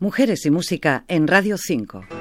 Mujeres y Música en Radio 5.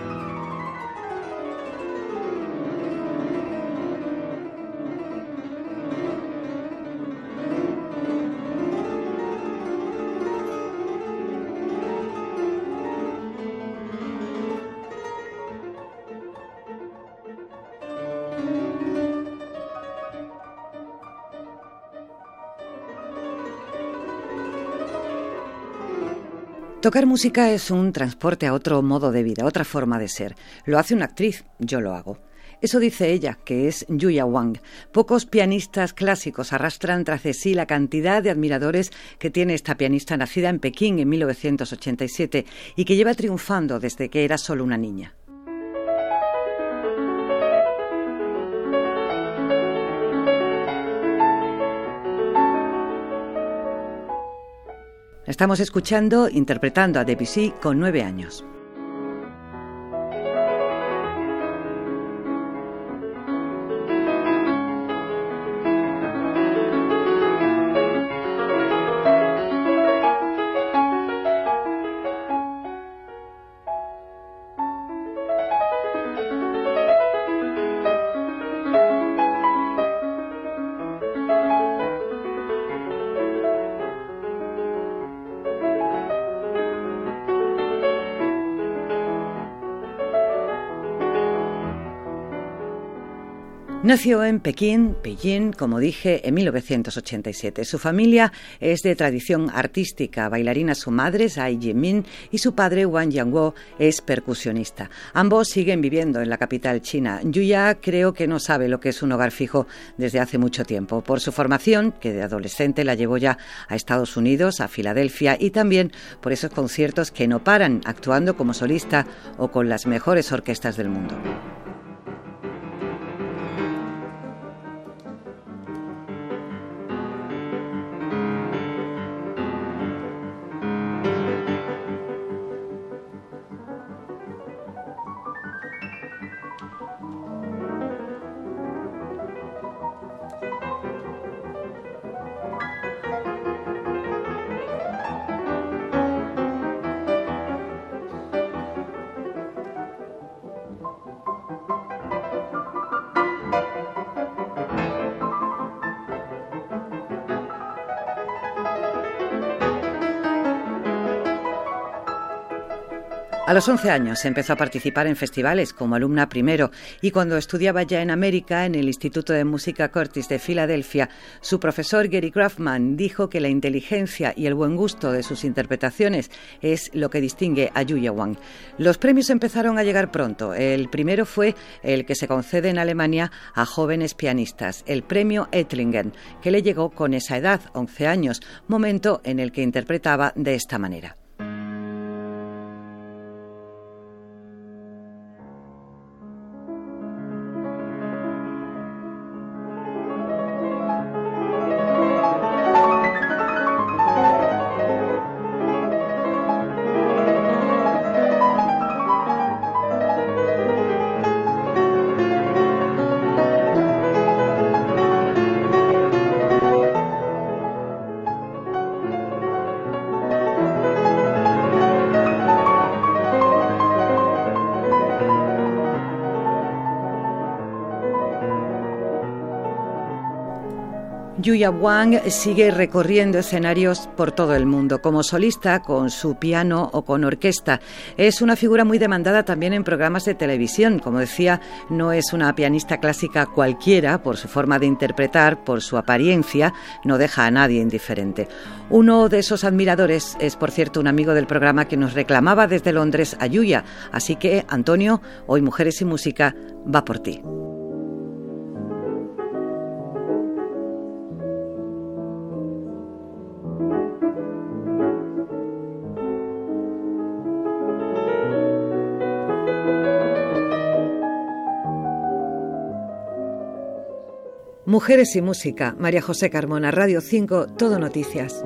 Tocar música es un transporte a otro modo de vida, otra forma de ser. Lo hace una actriz, yo lo hago. Eso dice ella, que es Yuya Wang. Pocos pianistas clásicos arrastran tras de sí la cantidad de admiradores que tiene esta pianista nacida en Pekín en 1987 y que lleva triunfando desde que era solo una niña. Estamos escuchando, interpretando a Debussy con nueve años. Nació en Pekín, Beijing, como dije, en 1987. Su familia es de tradición artística, bailarina su madre, Zhai Jimin, y su padre, Wang Yangguo, es percusionista. Ambos siguen viviendo en la capital china. Yuya creo que no sabe lo que es un hogar fijo desde hace mucho tiempo. Por su formación, que de adolescente la llevó ya a Estados Unidos, a Filadelfia, y también por esos conciertos que no paran, actuando como solista o con las mejores orquestas del mundo. A los 11 años empezó a participar en festivales como alumna primero y cuando estudiaba ya en América en el Instituto de Música Curtis de Filadelfia, su profesor Gary Grafman dijo que la inteligencia y el buen gusto de sus interpretaciones es lo que distingue a Yuya Wang. Los premios empezaron a llegar pronto. El primero fue el que se concede en Alemania a jóvenes pianistas, el premio Ettlingen, que le llegó con esa edad, 11 años, momento en el que interpretaba de esta manera. Yuya Wang sigue recorriendo escenarios por todo el mundo, como solista, con su piano o con orquesta. Es una figura muy demandada también en programas de televisión. Como decía, no es una pianista clásica cualquiera por su forma de interpretar, por su apariencia, no deja a nadie indiferente. Uno de esos admiradores es, por cierto, un amigo del programa que nos reclamaba desde Londres a Yuya. Así que, Antonio, hoy Mujeres y Música va por ti. Mujeres y Música, María José Carmona, Radio 5, Todo Noticias.